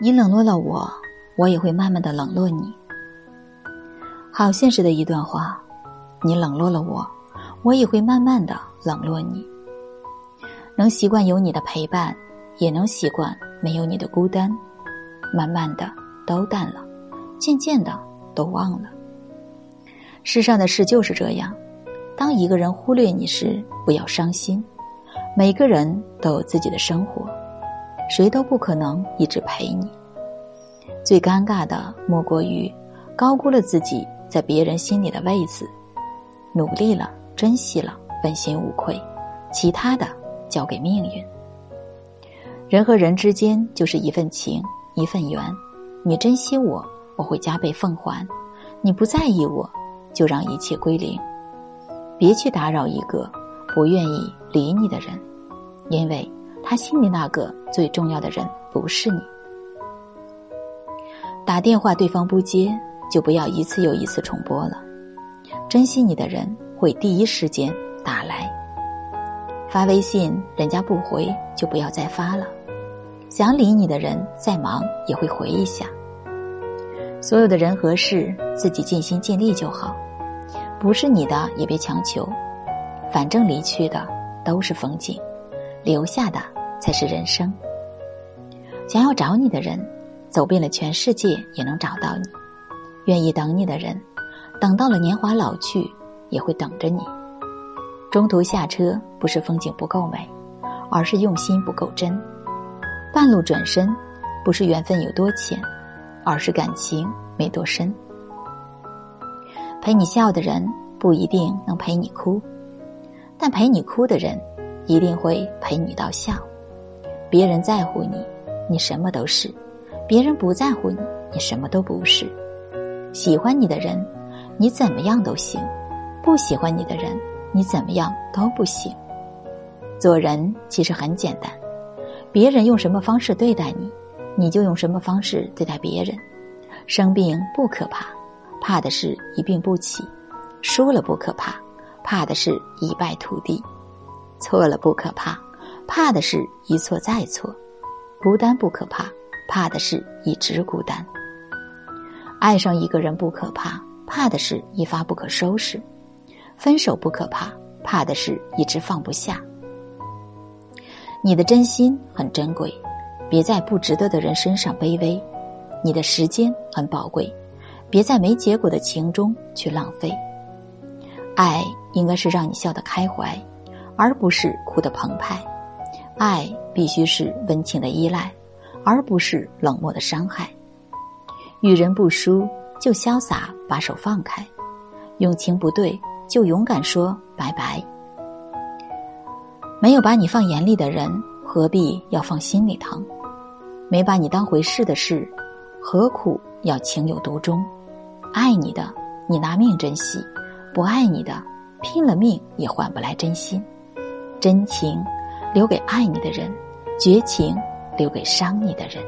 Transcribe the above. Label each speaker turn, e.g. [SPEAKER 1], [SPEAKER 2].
[SPEAKER 1] 你冷落了我，我也会慢慢的冷落你。好现实的一段话，你冷落了我，我也会慢慢的冷落你。能习惯有你的陪伴，也能习惯没有你的孤单，慢慢的都淡了，渐渐的都忘了。世上的事就是这样，当一个人忽略你时，不要伤心。每个人都有自己的生活。谁都不可能一直陪你。最尴尬的莫过于高估了自己在别人心里的位子，努力了，珍惜了，问心无愧，其他的交给命运。人和人之间就是一份情，一份缘。你珍惜我，我会加倍奉还；你不在意我，就让一切归零。别去打扰一个不愿意理你的人，因为。他心里那个最重要的人不是你。打电话对方不接，就不要一次又一次重拨了。珍惜你的人会第一时间打来。发微信人家不回，就不要再发了。想理你的人再忙也会回一下。所有的人和事自己尽心尽力就好，不是你的也别强求。反正离去的都是风景，留下的。才是人生。想要找你的人，走遍了全世界也能找到你；愿意等你的人，等到了年华老去，也会等着你。中途下车不是风景不够美，而是用心不够真；半路转身不是缘分有多浅，而是感情没多深。陪你笑的人不一定能陪你哭，但陪你哭的人一定会陪你到笑。别人在乎你，你什么都是；别人不在乎你，你什么都不是。喜欢你的人，你怎么样都行；不喜欢你的人，你怎么样都不行。做人其实很简单，别人用什么方式对待你，你就用什么方式对待别人。生病不可怕，怕的是一病不起；输了不可怕，怕的是一败涂地；错了不可怕。怕的是一错再错，孤单不可怕，怕的是一直孤单。爱上一个人不可怕，怕的是一发不可收拾；分手不可怕，怕的是一直放不下。你的真心很珍贵，别在不值得的人身上卑微；你的时间很宝贵，别在没结果的情中去浪费。爱应该是让你笑得开怀，而不是哭得澎湃。爱必须是温情的依赖，而不是冷漠的伤害。遇人不淑，就潇洒把手放开；用情不对，就勇敢说拜拜。没有把你放眼里的人，何必要放心里疼？没把你当回事的事，何苦要情有独钟？爱你的，你拿命珍惜；不爱你的，拼了命也换不来真心。真情。留给爱你的人，绝情留给伤你的人。